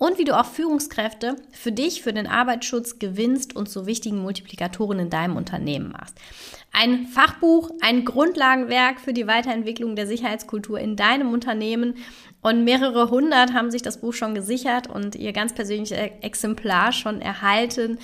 und wie du auch Führungskräfte für dich, für den Arbeitsschutz gewinnst und zu wichtigen Multiplikatoren in deinem Unternehmen machst. Ein Fachbuch, ein Grundlagenwerk für die Weiterentwicklung der Sicherheitskultur in deinem Unternehmen. Und mehrere hundert haben sich das Buch schon gesichert und ihr ganz persönliches Exemplar schon erhalten.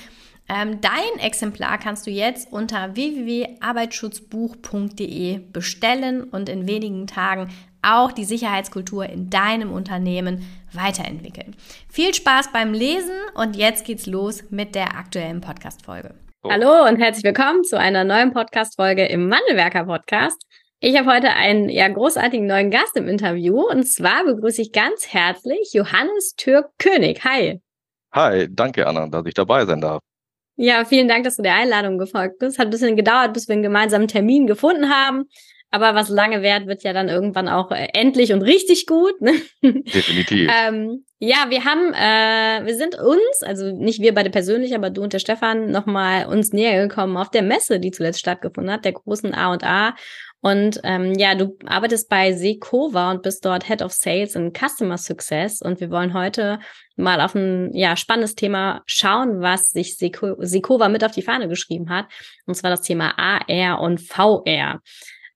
Ähm, dein Exemplar kannst du jetzt unter www.arbeitsschutzbuch.de bestellen und in wenigen Tagen auch die Sicherheitskultur in deinem Unternehmen weiterentwickeln. Viel Spaß beim Lesen und jetzt geht's los mit der aktuellen Podcast-Folge. Oh. Hallo und herzlich willkommen zu einer neuen Podcast-Folge im Wandelwerker-Podcast. Ich habe heute einen ja großartigen neuen Gast im Interview und zwar begrüße ich ganz herzlich Johannes Türk-König. Hi. Hi, danke Anna, dass ich dabei sein darf. Ja, vielen Dank, dass du der Einladung gefolgt bist. Hat ein bisschen gedauert, bis wir einen gemeinsamen Termin gefunden haben. Aber was lange währt, wird ja dann irgendwann auch äh, endlich und richtig gut. Ne? Definitiv. ähm, ja, wir haben, äh, wir sind uns, also nicht wir beide persönlich, aber du und der Stefan, nochmal uns näher gekommen auf der Messe, die zuletzt stattgefunden hat, der großen A und A. Und ähm, ja, du arbeitest bei Sekova und bist dort Head of Sales and Customer Success. Und wir wollen heute mal auf ein ja, spannendes Thema schauen, was sich Sekova mit auf die Fahne geschrieben hat. Und zwar das Thema AR und VR.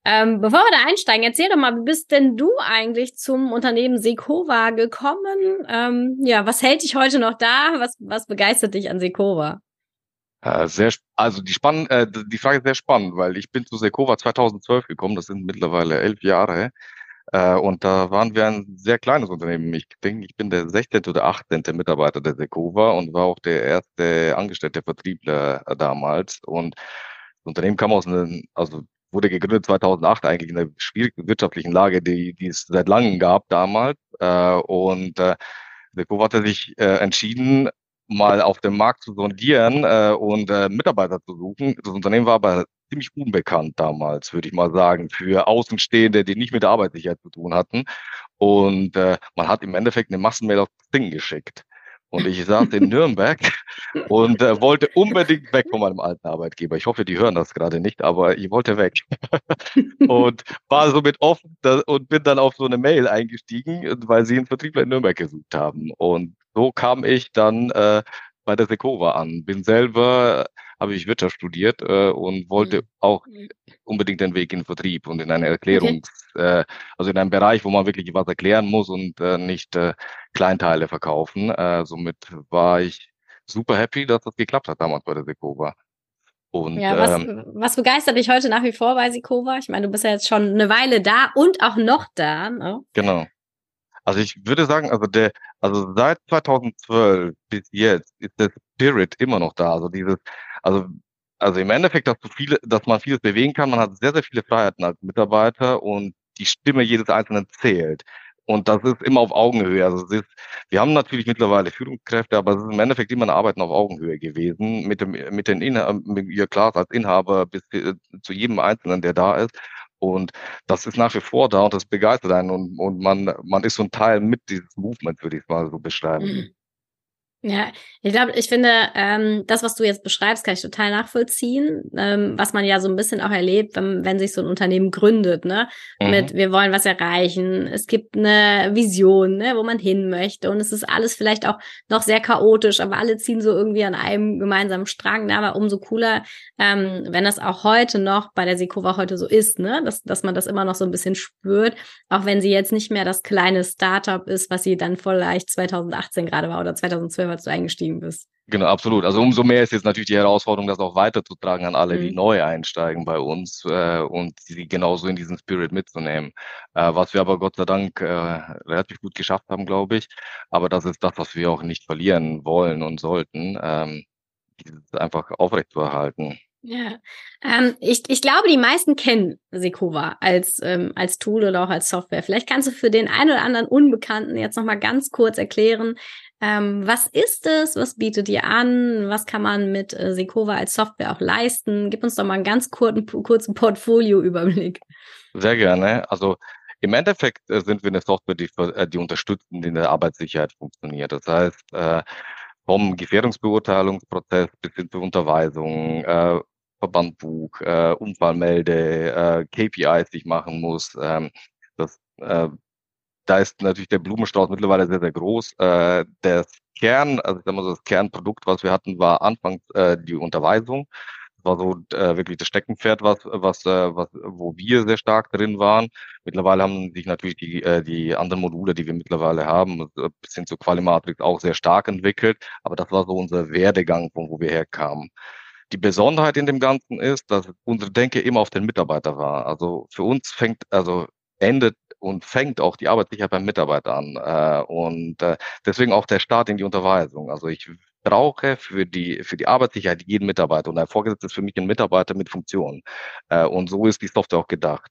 Ähm, bevor wir da einsteigen, erzähl doch mal, wie bist denn du eigentlich zum Unternehmen Sekova gekommen? Ähm, ja, was hält dich heute noch da? Was, was begeistert dich an Sekova? Äh, sehr, also die, spann äh, die Frage ist sehr spannend, weil ich bin zu Sekova 2012 gekommen, das sind mittlerweile elf Jahre. Äh, und da waren wir ein sehr kleines Unternehmen. Ich denke, ich bin der 16. oder 18. Mitarbeiter der Sekova und war auch der erste angestellte Vertriebler damals. Und das Unternehmen kam aus einem, also wurde gegründet 2008 eigentlich in einer schwierigen wirtschaftlichen Lage, die, die es seit langem gab damals. Äh, und äh, Seco hatte sich äh, entschieden, mal auf dem Markt zu sondieren äh, und äh, Mitarbeiter zu suchen. Das Unternehmen war aber ziemlich unbekannt damals, würde ich mal sagen, für Außenstehende, die nicht mit der Arbeitssicherheit zu tun hatten. Und äh, man hat im Endeffekt eine Massenmail auf Ding geschickt. Und ich saß in Nürnberg und äh, wollte unbedingt weg von meinem alten Arbeitgeber. Ich hoffe, die hören das gerade nicht, aber ich wollte weg. und war somit offen und bin dann auf so eine Mail eingestiegen, weil sie einen Vertriebler in Nürnberg gesucht haben. Und so kam ich dann äh, bei der Sekova an. Bin selber habe ich Wirtschaft studiert äh, und wollte mhm. auch unbedingt den Weg in den Vertrieb und in eine Erklärung, okay. äh, also in einem Bereich, wo man wirklich was erklären muss und äh, nicht äh, Kleinteile verkaufen. Äh, somit war ich super happy, dass das geklappt hat damals bei der Sekova. Und, ja, was, ähm, was begeistert dich heute nach wie vor bei Sikova? Ich meine, du bist ja jetzt schon eine Weile da und auch noch da. Ne? Genau. Also ich würde sagen, also der, also seit 2012 bis jetzt ist der Spirit immer noch da. Also dieses, also, also im Endeffekt, dass, du viele, dass man vieles bewegen kann. Man hat sehr, sehr viele Freiheiten als Mitarbeiter und die Stimme jedes Einzelnen zählt. Und das ist immer auf Augenhöhe. Also es ist, wir haben natürlich mittlerweile Führungskräfte, aber es ist im Endeffekt immer ein Arbeiten auf Augenhöhe gewesen. Mit dem, mit den Inhabern, ja klar, als Inhaber bis äh, zu jedem Einzelnen, der da ist. Und das ist nach wie vor da und das begeistert einen und, und man, man ist so ein Teil mit dieses Movement, würde ich mal so beschreiben. Mhm. Ja, ich glaube, ich finde, ähm, das, was du jetzt beschreibst, kann ich total nachvollziehen, ähm, was man ja so ein bisschen auch erlebt, wenn, wenn sich so ein Unternehmen gründet, ne? Mhm. Mit, wir wollen was erreichen, es gibt eine Vision, ne, wo man hin möchte und es ist alles vielleicht auch noch sehr chaotisch, aber alle ziehen so irgendwie an einem gemeinsamen Strang, ne? aber umso cooler, ähm, wenn das auch heute noch bei der Sikova heute so ist, ne? Dass, dass man das immer noch so ein bisschen spürt, auch wenn sie jetzt nicht mehr das kleine Startup ist, was sie dann vielleicht 2018 gerade war oder 2012 als du eingestiegen bist. Genau, absolut. Also umso mehr ist jetzt natürlich die Herausforderung, das auch weiterzutragen an alle, mhm. die neu einsteigen bei uns äh, und sie genauso in diesen Spirit mitzunehmen. Äh, was wir aber Gott sei Dank äh, relativ gut geschafft haben, glaube ich. Aber das ist das, was wir auch nicht verlieren wollen und sollten, ähm, einfach aufrechtzuerhalten. Ja, ähm, ich, ich glaube, die meisten kennen Sekova als, ähm, als Tool oder auch als Software. Vielleicht kannst du für den einen oder anderen Unbekannten jetzt nochmal ganz kurz erklären, ähm, was ist es? Was bietet ihr an? Was kann man mit äh, Sekova als Software auch leisten? Gib uns doch mal einen ganz kurzen, kurzen Portfolio-Überblick. Sehr gerne. Also im Endeffekt äh, sind wir eine Software, die, äh, die unterstützt, in der Arbeitssicherheit funktioniert. Das heißt, äh, vom Gefährdungsbeurteilungsprozess bis hin zur Unterweisung, äh, Verbandbuch, äh, Unfallmelde, äh, KPIs, die ich machen muss. Ähm, das äh, da ist natürlich der Blumenstrauß mittlerweile sehr, sehr groß. Äh, das Kern, also ich sag mal so, das Kernprodukt, was wir hatten, war anfangs äh, die Unterweisung. Das war so äh, wirklich das Steckenpferd, was, was, äh, was, wo wir sehr stark drin waren. Mittlerweile haben sich natürlich die, äh, die anderen Module, die wir mittlerweile haben, äh, bis hin zur Qualimatrix auch sehr stark entwickelt. Aber das war so unser Werdegang, von wo wir herkamen. Die Besonderheit in dem Ganzen ist, dass unsere Denke immer auf den Mitarbeiter war. Also für uns fängt, also endet und fängt auch die Arbeitssicherheit beim Mitarbeiter an. Äh, und äh, deswegen auch der Start in die Unterweisung. Also ich brauche für die, für die Arbeitssicherheit jeden Mitarbeiter und ein Vorgesetzter ist für mich ein Mitarbeiter mit Funktion. Äh, und so ist die Software auch gedacht.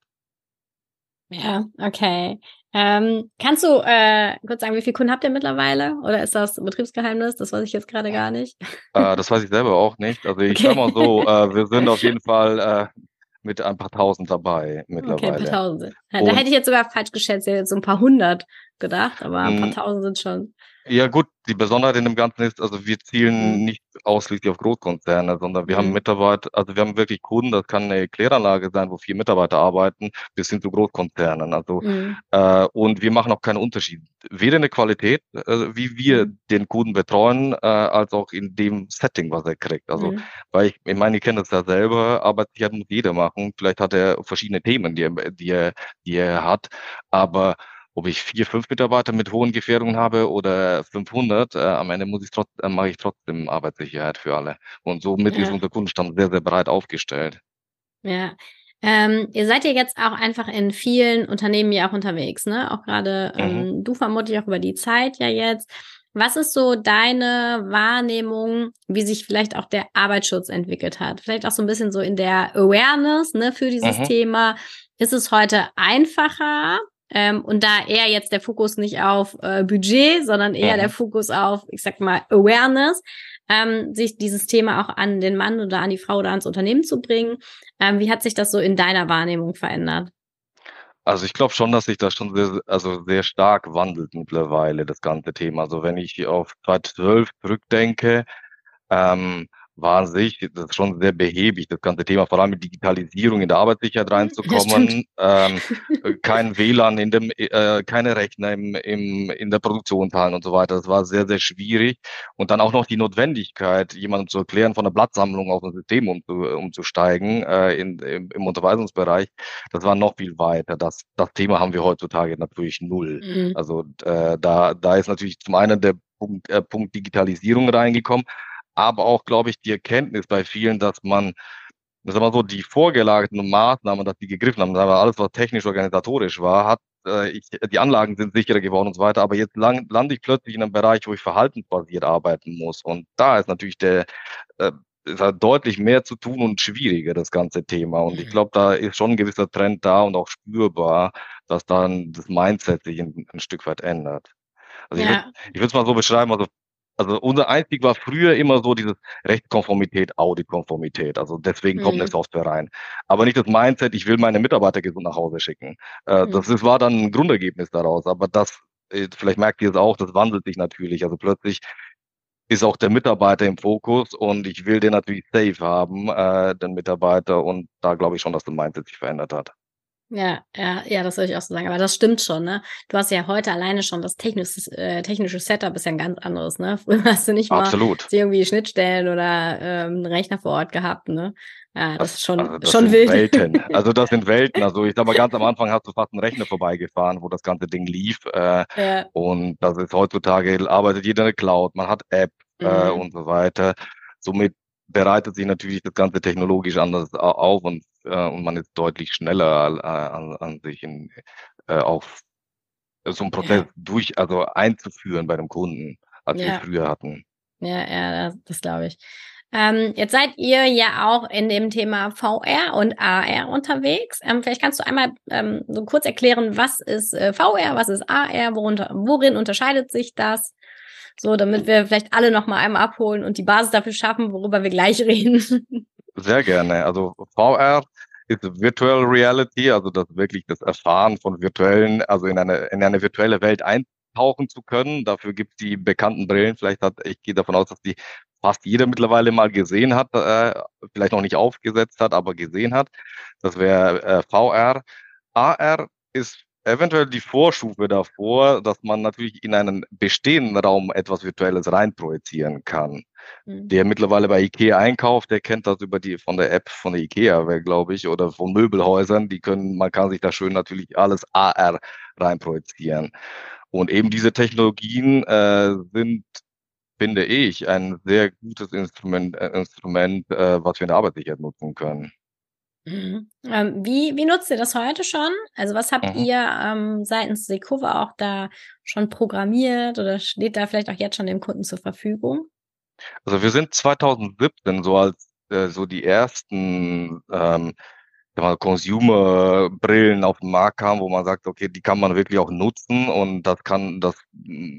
Ja, okay. Ähm, kannst du äh, kurz sagen, wie viele Kunden habt ihr mittlerweile? Oder ist das Betriebsgeheimnis? Das weiß ich jetzt gerade gar nicht. Äh, das weiß ich selber auch nicht. Also ich okay. sag mal so, äh, wir sind auf jeden Fall äh, mit ein paar Tausend dabei mittlerweile. Okay, ein paar Tausend. Ja, da hätte ich jetzt sogar falsch geschätzt, jetzt so ein paar hundert gedacht, aber ein paar Tausend sind schon. Ja gut, die Besonderheit in dem Ganzen ist, also wir zielen nicht ausschließlich auf Großkonzerne, sondern wir mhm. haben Mitarbeiter, also wir haben wirklich Kunden, das kann eine Kläranlage sein, wo vier Mitarbeiter arbeiten, bis hin zu Großkonzernen. Also mhm. äh, und wir machen auch keinen Unterschied. Weder in der Qualität, äh, wie wir mhm. den Kunden betreuen, äh, als auch in dem Setting, was er kriegt. Also mhm. weil ich, ich meine, ihr kennt das ja selber, Arbeitssicherheit muss jeder machen. Vielleicht hat er verschiedene Themen, die er, die er, die er hat, aber ob ich vier, fünf Mitarbeiter mit hohen Gefährdungen habe oder 500, äh, am Ende muss ich trotz, äh, mache ich trotzdem Arbeitssicherheit für alle. Und somit ja. ist unser Kundenstamm sehr, sehr breit aufgestellt. Ja. Ähm, ihr seid ja jetzt auch einfach in vielen Unternehmen ja auch unterwegs, ne? Auch gerade mhm. ähm, du vermutlich auch über die Zeit ja jetzt. Was ist so deine Wahrnehmung, wie sich vielleicht auch der Arbeitsschutz entwickelt hat? Vielleicht auch so ein bisschen so in der Awareness ne, für dieses mhm. Thema. Ist es heute einfacher, ähm, und da eher jetzt der Fokus nicht auf äh, Budget, sondern eher mhm. der Fokus auf, ich sag mal, Awareness, ähm, sich dieses Thema auch an den Mann oder an die Frau oder ans Unternehmen zu bringen. Ähm, wie hat sich das so in deiner Wahrnehmung verändert? Also ich glaube schon, dass sich das schon sehr, also sehr stark wandelt mittlerweile, das ganze Thema. Also wenn ich auf 2012 zurückdenke, ähm, war sich das ist schon sehr behäbig, das ganze Thema, vor allem mit Digitalisierung in der Arbeitssicherheit reinzukommen. Ähm, kein WLAN in dem, äh, keine Rechner im, im, in der Produktionshallen und so weiter. Das war sehr, sehr schwierig. Und dann auch noch die Notwendigkeit, jemandem zu erklären, von der Blattsammlung auf ein System umzu, umzusteigen äh, in, im, im Unterweisungsbereich. Das war noch viel weiter. Das, das Thema haben wir heutzutage natürlich null. Mhm. Also äh, da, da ist natürlich zum einen der Punkt, äh, Punkt Digitalisierung reingekommen, aber auch, glaube ich, die Erkenntnis bei vielen, dass man, sagen wir so, die vorgelagerten Maßnahmen, dass die gegriffen haben, aber alles, was technisch organisatorisch war, hat äh, ich, die Anlagen sind sicherer geworden und so weiter, aber jetzt lang, lande ich plötzlich in einem Bereich, wo ich verhaltensbasiert arbeiten muss. Und da ist natürlich der, äh, ist halt deutlich mehr zu tun und schwieriger, das ganze Thema. Und ich mhm. glaube, da ist schon ein gewisser Trend da und auch spürbar, dass dann das Mindset sich ein, ein Stück weit ändert. Also ja. ich würde es mal so beschreiben, also also unser Einstieg war früher immer so dieses Rechtskonformität, Auditkonformität. Also deswegen mhm. kommt eine Software rein. Aber nicht das Mindset, ich will meine Mitarbeiter gesund nach Hause schicken. Äh, mhm. Das ist, war dann ein Grundergebnis daraus. Aber das, äh, vielleicht merkt ihr es auch, das wandelt sich natürlich. Also plötzlich ist auch der Mitarbeiter im Fokus und ich will den natürlich safe haben, äh, den Mitarbeiter. Und da glaube ich schon, dass das Mindset sich verändert hat. Ja, ja, ja, das würde ich auch so sagen. Aber das stimmt schon, ne? Du hast ja heute alleine schon das technische, äh, technische Setup ist ja ein ganz anderes, ne? Früher hast du nicht Absolut. mal irgendwie Schnittstellen oder ähm, einen Rechner vor Ort gehabt, ne? Ja, das, das ist schon, also das schon sind wild. Welten. Also das sind Welten. Also ich sag mal, ganz am Anfang hast du fast einen Rechner vorbeigefahren, wo das ganze Ding lief. Äh, ja. Und das ist heutzutage, arbeitet jeder in der Cloud, man hat App äh, mhm. äh, und so weiter. Somit bereitet sich natürlich das Ganze technologisch anders auf und, äh, und man ist deutlich schneller äh, an, an sich in, äh, auf so einen Prozess ja. durch, also einzuführen bei dem Kunden, als ja. wir früher hatten. Ja, ja, das, das glaube ich. Ähm, jetzt seid ihr ja auch in dem Thema VR und AR unterwegs. Ähm, vielleicht kannst du einmal ähm, so kurz erklären, was ist äh, VR, was ist AR, worunter, worin unterscheidet sich das? So, damit wir vielleicht alle noch mal einmal abholen und die Basis dafür schaffen, worüber wir gleich reden. Sehr gerne. Also VR ist Virtual Reality, also das wirklich das Erfahren von virtuellen, also in eine, in eine virtuelle Welt eintauchen zu können. Dafür gibt es die bekannten Brillen. Vielleicht hat, ich gehe davon aus, dass die fast jeder mittlerweile mal gesehen hat, äh, vielleicht noch nicht aufgesetzt hat, aber gesehen hat. Das wäre äh, VR. AR ist eventuell die Vorstufe davor, dass man natürlich in einen bestehenden Raum etwas Virtuelles reinprojizieren kann. Mhm. Der mittlerweile bei IKEA einkauft, der kennt das über die von der App von der IKEA, glaube ich, oder von Möbelhäusern. Die können, man kann sich da schön natürlich alles AR reinprojizieren. Und eben diese Technologien äh, sind, finde ich, ein sehr gutes Instrument, äh, Instrument äh, was wir in der Arbeitssicherheit nutzen können. Mhm. Ähm, wie, wie nutzt ihr das heute schon? Also was habt mhm. ihr ähm, seitens Sekova auch da schon programmiert oder steht da vielleicht auch jetzt schon dem Kunden zur Verfügung? Also wir sind 2017 so als äh, so die ersten ähm, Consumer-Brillen auf den Markt kamen, wo man sagt, okay, die kann man wirklich auch nutzen und das kann, das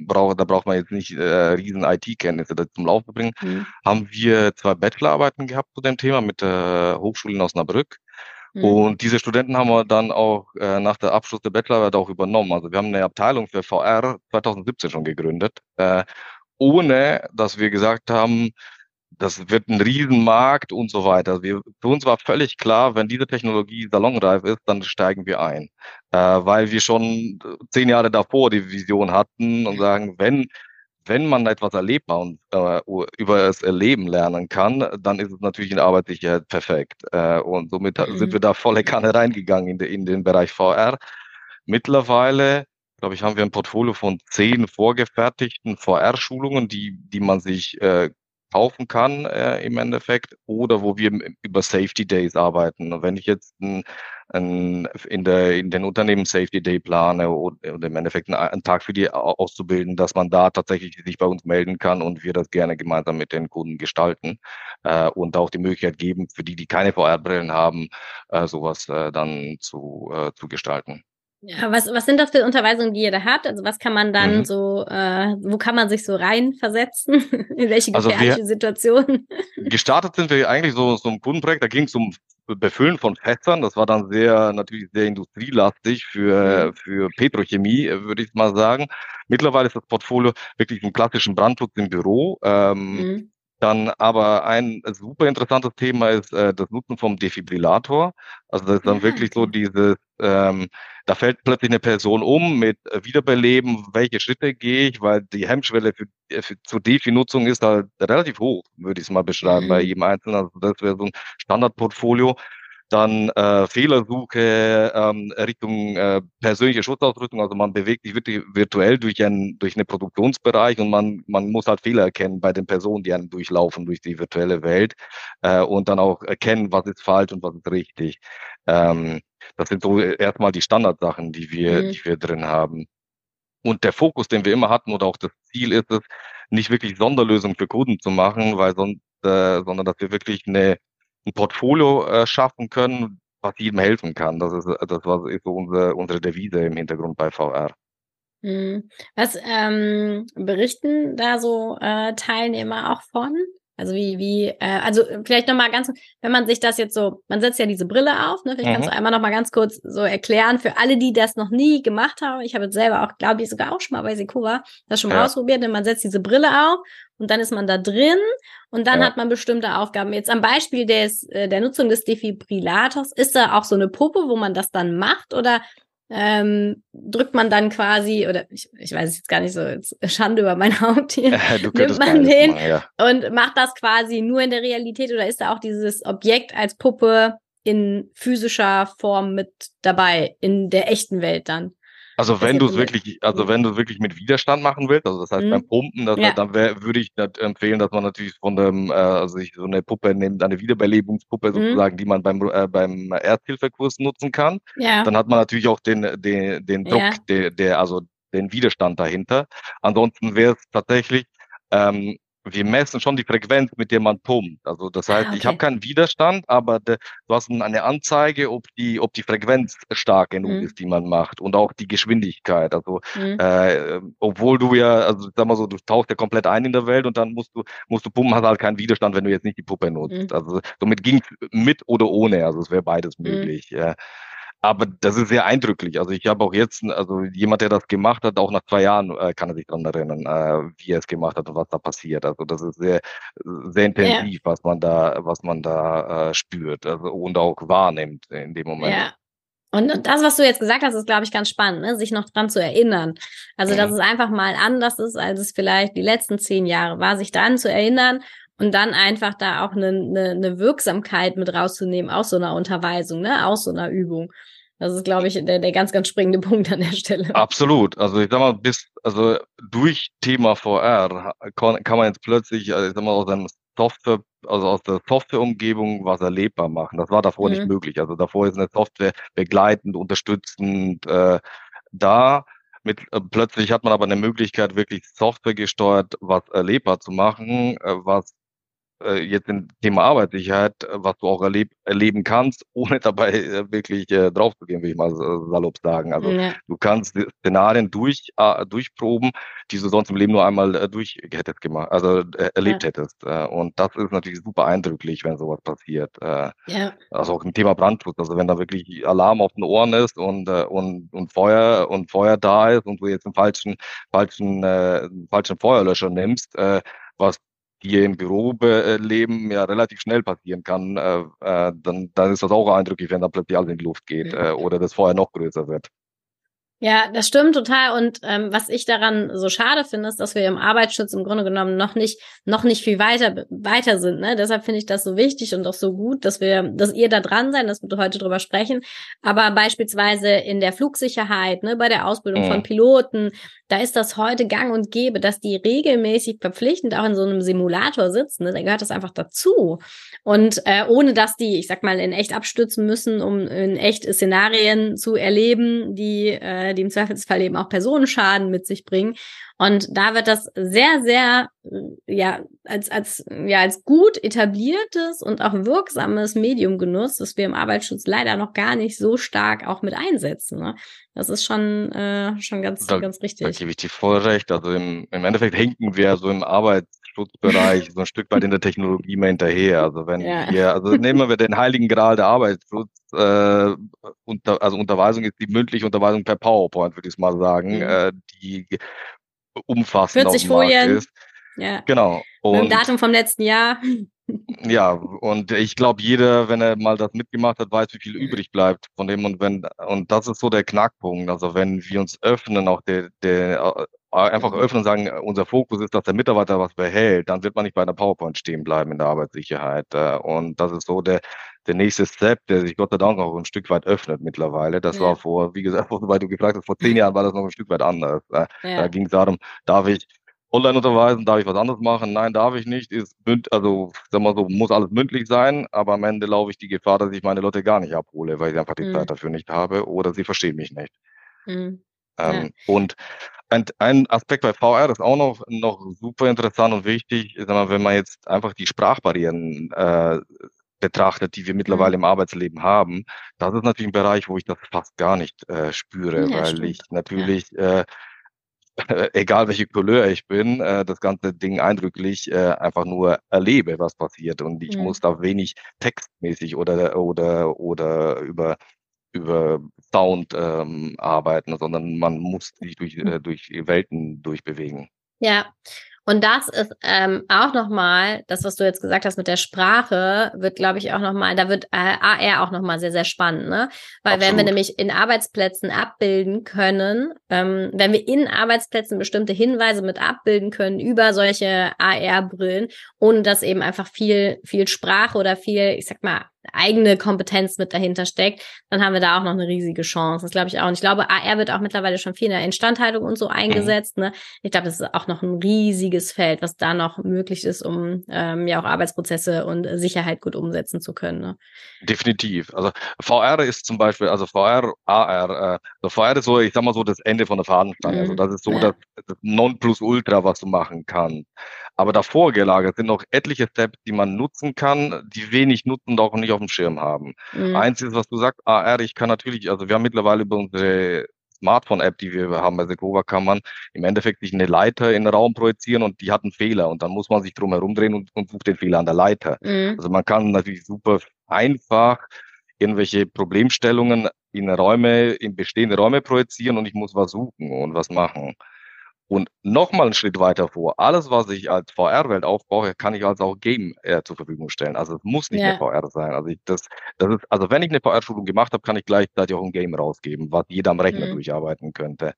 braucht, da braucht man jetzt nicht äh, riesen IT-Kenntnisse zum Laufen bringen. Mhm. Haben wir zwei Bachelorarbeiten gehabt zu dem Thema mit der Hochschule in Osnabrück. Mhm. Und diese Studenten haben wir dann auch äh, nach der Abschluss der Bachelorarbeit auch übernommen. Also wir haben eine Abteilung für VR 2017 schon gegründet, äh, ohne dass wir gesagt haben, das wird ein Riesenmarkt und so weiter. Wir, für uns war völlig klar, wenn diese Technologie salonreif ist, dann steigen wir ein. Äh, weil wir schon zehn Jahre davor die Vision hatten und sagen, wenn, wenn man etwas erlebbar und äh, über das Erleben lernen kann, dann ist es natürlich in der Arbeitssicherheit perfekt. Äh, und somit mhm. sind wir da volle Kanne reingegangen in, de, in den Bereich VR. Mittlerweile glaube ich, haben wir ein Portfolio von zehn vorgefertigten VR-Schulungen, die, die man sich äh, kaufen kann äh, im Endeffekt oder wo wir über Safety Days arbeiten. Und wenn ich jetzt ein, ein, in, der, in den Unternehmen Safety Day plane oder, oder im Endeffekt einen, einen, Tag für die auszubilden, dass man da tatsächlich sich bei uns melden kann und wir das gerne gemeinsam mit den Kunden gestalten äh, und auch die Möglichkeit geben, für die, die keine VR-Brillen haben, äh, sowas äh, dann zu, äh, zu gestalten. Ja, was, was sind das für Unterweisungen, die ihr da habt? Also was kann man dann mhm. so, äh, wo kann man sich so reinversetzen? In welche also gefährliche also Situation? Gestartet sind wir eigentlich so, so ein Kundenprojekt, da ging es um Befüllen von Fässern. Das war dann sehr, natürlich sehr industrielastig für, mhm. für Petrochemie, würde ich mal sagen. Mittlerweile ist das Portfolio wirklich ein klassischen Brandschutz im Büro. Ähm, mhm. Dann aber ein super interessantes Thema ist äh, das Nutzen vom Defibrillator. Also das ist dann ja, wirklich so dieses, ähm, da fällt plötzlich eine Person um mit äh, Wiederbeleben, welche Schritte gehe ich, weil die Hemmschwelle für, äh, für zur Defi-Nutzung ist halt relativ hoch, würde ich es mal beschreiben, mhm. bei jedem Einzelnen. Also das wäre so ein Standardportfolio dann äh, Fehlersuche ähm, Richtung äh, persönliche Schutzausrüstung. Also man bewegt sich wirklich virtuell durch einen durch einen Produktionsbereich und man man muss halt Fehler erkennen bei den Personen, die einen durchlaufen durch die virtuelle Welt äh, und dann auch erkennen, was ist falsch und was ist richtig. Ähm, das sind so erstmal die Standardsachen, die wir mhm. die wir drin haben. Und der Fokus, den wir immer hatten oder auch das Ziel ist es, nicht wirklich Sonderlösungen für Kunden zu machen, weil sonst, äh, sondern dass wir wirklich eine ein Portfolio äh, schaffen können, was jedem helfen kann. Das ist das war ist so unsere, unsere Devise im Hintergrund bei VR. Hm. Was ähm, berichten da so äh, Teilnehmer auch von? Also wie, wie, äh, also vielleicht nochmal ganz, wenn man sich das jetzt so, man setzt ja diese Brille auf, ne? Vielleicht mhm. kannst du einmal nochmal ganz kurz so erklären, für alle, die das noch nie gemacht haben. Ich habe jetzt selber auch, glaube ich, sogar auch schon mal bei Sekova das schon mal ja. ausprobiert, denn man setzt diese Brille auf und dann ist man da drin und dann ja. hat man bestimmte Aufgaben. Jetzt am Beispiel des, äh, der Nutzung des Defibrillators, ist da auch so eine Puppe, wo man das dann macht oder ähm, drückt man dann quasi, oder ich, ich weiß jetzt gar nicht so, Schande über mein Haupt hier, äh, nimmt man den machen, ja. und macht das quasi nur in der Realität oder ist da auch dieses Objekt als Puppe in physischer Form mit dabei, in der echten Welt dann? Also wenn du es wirklich, also wenn du wirklich mit Widerstand machen willst, also das heißt mhm. beim Pumpen, das, ja. dann wär, würde ich empfehlen, dass man natürlich von dem, äh, also sich so eine Puppe nimmt, eine Wiederbelebungspuppe mhm. sozusagen, die man beim äh, beim Ersthilfekurs nutzen kann. Ja. Dann hat man natürlich auch den den den Druck, ja. der, der also den Widerstand dahinter. Ansonsten wäre es tatsächlich ähm, wir messen schon die Frequenz, mit der man pumpt. Also das heißt, ah, okay. ich habe keinen Widerstand, aber de, du hast eine Anzeige, ob die, ob die Frequenz stark genug mhm. ist, die man macht und auch die Geschwindigkeit. Also mhm. äh, obwohl du ja, also sag mal so, du tauchst ja komplett ein in der Welt und dann musst du musst du pumpen, hast halt keinen Widerstand, wenn du jetzt nicht die Puppe nutzt. Mhm. Also somit ging mit oder ohne. Also es wäre beides mhm. möglich. Ja. Aber das ist sehr eindrücklich. Also ich habe auch jetzt, also jemand, der das gemacht hat, auch nach zwei Jahren äh, kann er sich daran erinnern, äh, wie er es gemacht hat und was da passiert. Also das ist sehr, sehr intensiv, ja. was man da, was man da äh, spürt also, und auch wahrnimmt in dem Moment. Ja. Und das, was du jetzt gesagt hast, ist, glaube ich, ganz spannend, ne? sich noch dran zu erinnern. Also, dass es einfach mal anders ist, als es vielleicht die letzten zehn Jahre war, sich dran zu erinnern und dann einfach da auch eine, eine, eine Wirksamkeit mit rauszunehmen aus so einer Unterweisung, ne, aus so einer Übung. Das ist, glaube ich, der, der ganz, ganz springende Punkt an der Stelle. Absolut. Also ich sag mal, bis, also durch Thema VR kann, kann man jetzt plötzlich, also ich sag mal, aus einem Software, also aus der Softwareumgebung was erlebbar machen. Das war davor mhm. nicht möglich. Also davor ist eine Software begleitend, unterstützend äh, da. Mit, äh, plötzlich hat man aber eine Möglichkeit, wirklich Software gesteuert was erlebbar zu machen, äh, was äh, jetzt im Thema Arbeitssicherheit, äh, was du auch erleb erleben kannst, ohne dabei äh, wirklich äh, draufzugehen, will ich mal salopp sagen. Also ja. du kannst Szenarien durch, äh, durchproben, die du sonst im Leben nur einmal äh, durch hättest gemacht, also äh, erlebt ja. hättest. Äh, und das ist natürlich super eindrücklich, wenn sowas passiert. Äh, ja. Also auch im Thema Brandschutz, also wenn da wirklich Alarm auf den Ohren ist und, äh, und, und Feuer und Feuer da ist und du jetzt einen falschen, falschen, äh, falschen Feuerlöscher nimmst, äh, was die im Büroleben ja relativ schnell passieren kann, äh, äh, dann, dann ist das auch eindrücklich, wenn da plötzlich alles in die Luft geht äh, oder das Feuer noch größer wird. Ja, das stimmt total. Und ähm, was ich daran so schade finde, ist, dass wir im Arbeitsschutz im Grunde genommen noch nicht, noch nicht viel weiter, weiter sind. Ne? Deshalb finde ich das so wichtig und auch so gut, dass wir, dass ihr da dran seid, dass wir heute drüber sprechen. Aber beispielsweise in der Flugsicherheit, ne, bei der Ausbildung mhm. von Piloten, da ist das heute gang und gäbe, dass die regelmäßig verpflichtend auch in so einem Simulator sitzen. Ne? Da gehört das einfach dazu. Und äh, ohne dass die, ich sag mal, in echt abstürzen müssen, um in echt Szenarien zu erleben, die, äh, die im Zweifelsfall eben auch Personenschaden mit sich bringen. Und da wird das sehr, sehr, ja, als, als, ja, als gut etabliertes und auch wirksames Medium genutzt, das wir im Arbeitsschutz leider noch gar nicht so stark auch mit einsetzen. Ne? Das ist schon, äh, schon ganz, da, ganz richtig. Da gebe ich dir voll recht. Also im, im Endeffekt hinken wir so im Arbeitsschutzbereich so ein Stück weit in der Technologie mehr hinterher. Also wenn ja. wir, also nehmen wir den heiligen Gral der Arbeitsschutz, äh, unter, also Unterweisung ist die mündliche Unterweisung per PowerPoint, würde ich mal sagen, mhm. äh, die umfassend 40 Folien. ist. Ja. Genau. Und Mit dem Datum vom letzten Jahr. Ja, und ich glaube, jeder, wenn er mal das mitgemacht hat, weiß, wie viel übrig bleibt von dem und wenn und das ist so der Knackpunkt. Also wenn wir uns öffnen, auch der, der einfach öffnen und sagen, unser Fokus ist, dass der Mitarbeiter was behält, dann wird man nicht bei einer PowerPoint stehen bleiben in der Arbeitssicherheit. Äh, und das ist so der der nächste Step, der sich Gott sei Dank auch ein Stück weit öffnet mittlerweile. Das ja. war vor, wie gesagt, weil du gefragt hast, vor zehn Jahren war das noch ein Stück weit anders. Ja. Da ging es darum, darf ich online unterweisen, darf ich was anderes machen? Nein, darf ich nicht. Ist münd, also sag mal so, muss alles mündlich sein, aber am Ende laufe ich die Gefahr, dass ich meine Leute gar nicht abhole, weil ich einfach die mhm. Zeit dafür nicht habe oder sie verstehen mich nicht. Mhm. Ähm, ja. Und ein, ein Aspekt bei VR ist auch noch, noch super interessant und wichtig, mal, wenn man jetzt einfach die Sprachbarrieren äh, betrachtet, die wir mittlerweile mhm. im Arbeitsleben haben, das ist natürlich ein Bereich, wo ich das fast gar nicht äh, spüre, ja, weil stimmt. ich natürlich ja. äh, egal welche Couleur ich bin, äh, das ganze Ding eindrücklich äh, einfach nur erlebe, was passiert. Und ich mhm. muss da wenig textmäßig oder, oder, oder über über Sound ähm, arbeiten, sondern man muss sich durch, äh, durch Welten durchbewegen. Ja, und das ist ähm, auch nochmal, das, was du jetzt gesagt hast mit der Sprache, wird, glaube ich, auch nochmal, da wird äh, AR auch nochmal sehr, sehr spannend, ne? Weil Absolut. wenn wir nämlich in Arbeitsplätzen abbilden können, ähm, wenn wir in Arbeitsplätzen bestimmte Hinweise mit abbilden können über solche AR-Brillen, ohne dass eben einfach viel, viel Sprache oder viel, ich sag mal, eigene Kompetenz mit dahinter steckt, dann haben wir da auch noch eine riesige Chance. Das glaube ich auch. Und ich glaube, AR wird auch mittlerweile schon viel in der Instandhaltung und so mhm. eingesetzt. Ne? Ich glaube, das ist auch noch ein riesiges Feld, was da noch möglich ist, um ähm, ja auch Arbeitsprozesse und Sicherheit gut umsetzen zu können. Ne? Definitiv. Also VR ist zum Beispiel, also VR, AR, äh, also VR ist so, ich sag mal so, das Ende von der Fadenstange. Also mhm. Also das ist so ja. das, das Nonplusultra, was du machen kannst. Aber davor gelagert sind noch etliche Steps, die man nutzen kann, die wenig nutzen und auch nicht auf dem Schirm haben. Mhm. Eins ist, was du sagst, AR, ich kann natürlich, also wir haben mittlerweile über unsere Smartphone-App, die wir haben bei Sekova, kann man im Endeffekt sich eine Leiter in den Raum projizieren und die hat einen Fehler und dann muss man sich drum herum drehen und, und sucht den Fehler an der Leiter. Mhm. Also man kann natürlich super einfach irgendwelche Problemstellungen in Räume, in bestehende Räume projizieren und ich muss was suchen und was machen. Und nochmal einen Schritt weiter vor. Alles, was ich als VR-Welt aufbaue, kann ich als auch Game äh, zur Verfügung stellen. Also es muss nicht ja. mehr VR sein. Also ich, das, das ist, also wenn ich eine VR-Schulung gemacht habe, kann ich gleichzeitig auch ein Game rausgeben, was jeder am Rechner mhm. durcharbeiten könnte.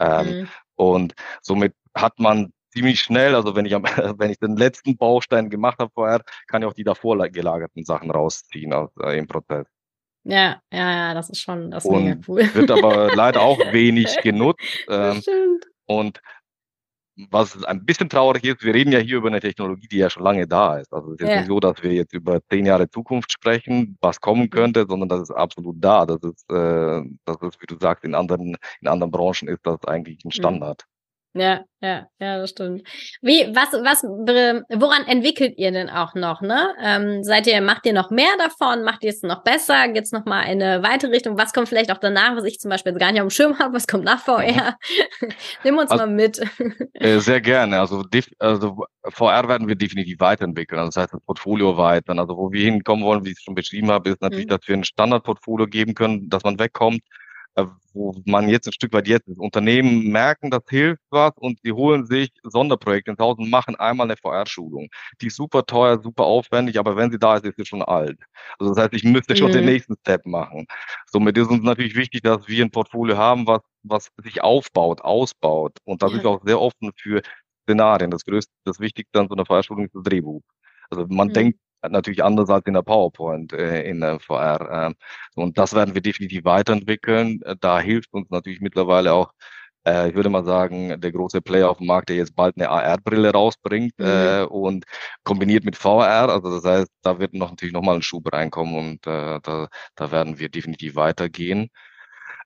Ähm, mhm. Und somit hat man ziemlich schnell, also wenn ich am, wenn ich den letzten Baustein gemacht habe vorher, kann ich auch die davor gelagerten Sachen rausziehen aus, äh, im Prozess. Ja, ja, ja, das ist schon, das ist und mega cool. Wird aber leider auch wenig genutzt. Ähm, stimmt. Und was ein bisschen traurig ist, wir reden ja hier über eine Technologie, die ja schon lange da ist. Also es ist ja. nicht so, dass wir jetzt über zehn Jahre Zukunft sprechen, was kommen mhm. könnte, sondern das ist absolut da. Das ist, äh, das ist, wie du sagst, in anderen, in anderen Branchen ist das eigentlich ein mhm. Standard. Ja, ja, ja, das stimmt. Wie, was, was, woran entwickelt ihr denn auch noch, ne? Ähm, seid ihr, macht ihr noch mehr davon? Macht ihr es noch besser? Gibt's noch mal eine weitere Richtung? Was kommt vielleicht auch danach, was ich zum Beispiel gar nicht auf dem Schirm habe? Was kommt nach VR? Nimm uns also, mal mit. Äh, sehr gerne. Also, also VR werden wir definitiv weiterentwickeln. Also das heißt, das Portfolio erweitern. Also wo wir hinkommen wollen, wie ich es schon beschrieben habe, ist natürlich, mhm. dass wir ein Standardportfolio geben können, dass man wegkommt wo man jetzt ein Stück weit jetzt ist. Unternehmen merken, das hilft was und sie holen sich Sonderprojekte ins Haus und machen einmal eine VR-Schulung. Die ist super teuer, super aufwendig, aber wenn sie da ist, ist sie schon alt. Also das heißt, ich müsste schon mhm. den nächsten Step machen. Somit ist uns natürlich wichtig, dass wir ein Portfolio haben, was, was sich aufbaut, ausbaut. Und da ja. sind wir auch sehr offen für Szenarien. Das größte, das Wichtigste an so einer VR-Schulung ist das Drehbuch. Also man mhm. denkt natürlich anders als in der PowerPoint äh, in der VR. Äh, und das werden wir definitiv weiterentwickeln. Da hilft uns natürlich mittlerweile auch, äh, ich würde mal sagen, der große Player auf dem Markt, der jetzt bald eine AR-Brille rausbringt mhm. äh, und kombiniert mit VR. Also das heißt, da wird noch natürlich nochmal ein Schub reinkommen und äh, da, da werden wir definitiv weitergehen.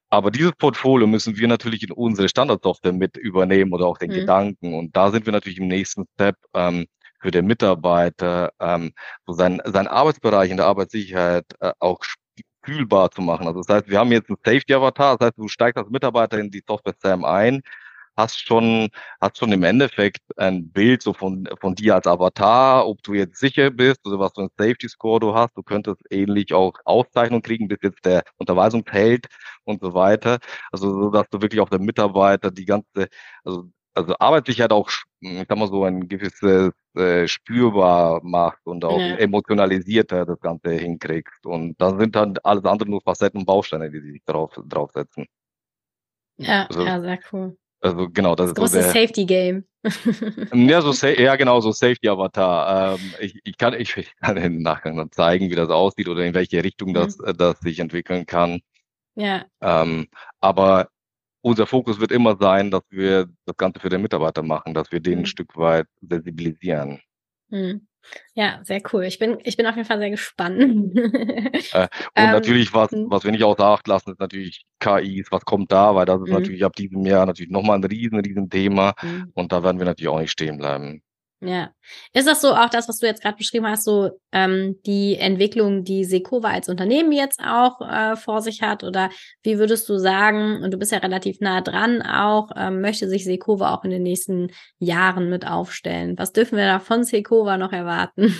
Aber dieses Portfolio müssen wir natürlich in unsere Standardsoftware mit übernehmen oder auch den mhm. Gedanken. Und da sind wir natürlich im nächsten Step. Ähm, für den Mitarbeiter, ähm, so sein, sein Arbeitsbereich in der Arbeitssicherheit äh, auch fühlbar zu machen. Also das heißt, wir haben jetzt einen Safety-Avatar, das heißt, du steigst als Mitarbeiter in die Software SAM ein, hast schon, hast schon im Endeffekt ein Bild so von, von dir als Avatar, ob du jetzt sicher bist oder was für ein Safety Score du hast. Du könntest ähnlich auch Auszeichnung kriegen, bis jetzt der Unterweisungsheld und so weiter. Also, so dass du wirklich auch der Mitarbeiter die ganze, also also Arbeitssicherheit auch, ich sag mal so, ein gewisses äh, spürbar macht und auch ja. emotionalisierter das Ganze hinkriegst. Und da sind dann alles andere nur Facetten und Bausteine, die sich drauf draufsetzen. Ja, also, ja, sehr cool. Also genau, das, das ist große so Safety Game. ja, so ja, genau, so Safety Avatar. Ähm, ich, ich, kann, ich, ich kann im Nachgang dann zeigen, wie das aussieht oder in welche Richtung das, mhm. das sich entwickeln kann. Ja. Ähm, aber unser Fokus wird immer sein, dass wir das Ganze für den Mitarbeiter machen, dass wir den mhm. ein Stück weit sensibilisieren. Mhm. Ja, sehr cool. Ich bin, ich bin auf jeden Fall sehr gespannt. äh, und ähm, natürlich, was, mhm. was wir nicht außer Acht lassen, ist natürlich KIs, was kommt da, weil das ist mhm. natürlich ab diesem Jahr natürlich nochmal ein riesen, riesen Thema. Mhm. Und da werden wir natürlich auch nicht stehen bleiben. Ja. Ist das so auch das, was du jetzt gerade beschrieben hast, so ähm, die Entwicklung, die Sekova als Unternehmen jetzt auch äh, vor sich hat? Oder wie würdest du sagen, und du bist ja relativ nah dran auch, ähm, möchte sich Sekova auch in den nächsten Jahren mit aufstellen? Was dürfen wir da von Sekova noch erwarten?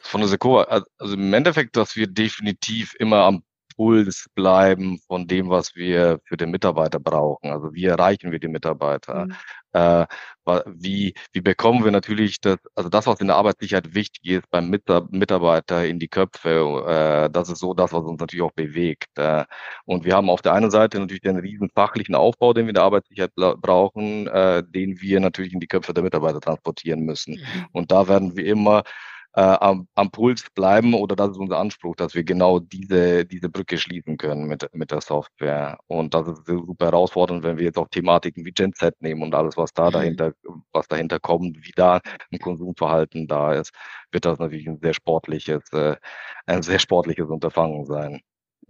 Von der Sekova, also im Endeffekt, dass wir definitiv immer am Puls bleiben von dem, was wir für den Mitarbeiter brauchen. Also wie erreichen wir die Mitarbeiter? Mhm. Äh, wie, wie bekommen wir natürlich das, also das, was in der Arbeitssicherheit wichtig ist beim Mitarbeiter in die Köpfe, äh, das ist so das, was uns natürlich auch bewegt. Äh, und wir haben auf der einen Seite natürlich den riesen fachlichen Aufbau, den wir in der Arbeitssicherheit brauchen, äh, den wir natürlich in die Köpfe der Mitarbeiter transportieren müssen. Mhm. Und da werden wir immer äh, am, am Puls bleiben oder das ist unser Anspruch, dass wir genau diese, diese Brücke schließen können mit, mit der Software. Und das ist super herausfordernd, wenn wir jetzt auch Thematiken wie Genset nehmen und alles, was da mhm. dahinter, was dahinter kommt, wie da ein Konsumverhalten da ist, wird das natürlich ein sehr sportliches, äh, ein sehr sportliches Unterfangen sein.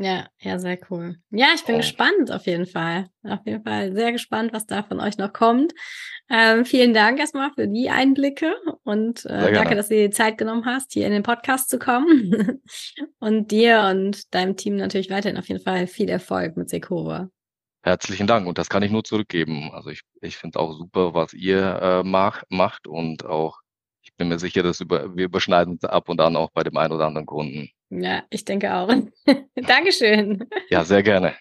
Ja, ja, sehr cool. Ja, ich bin oh. gespannt auf jeden Fall. Auf jeden Fall sehr gespannt, was da von euch noch kommt. Ähm, vielen Dank erstmal für die Einblicke und äh, danke, dass du dir die Zeit genommen hast, hier in den Podcast zu kommen. und dir und deinem Team natürlich weiterhin auf jeden Fall viel Erfolg mit Sekova. Herzlichen Dank und das kann ich nur zurückgeben. Also ich, ich finde auch super, was ihr äh, mach, macht und auch ich bin mir sicher, dass über, wir überschneiden uns ab und an auch bei dem einen oder anderen Kunden. Ja, ich denke auch. Dankeschön. Ja, sehr gerne.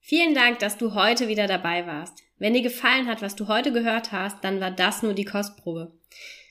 Vielen Dank, dass du heute wieder dabei warst. Wenn dir gefallen hat, was du heute gehört hast, dann war das nur die Kostprobe.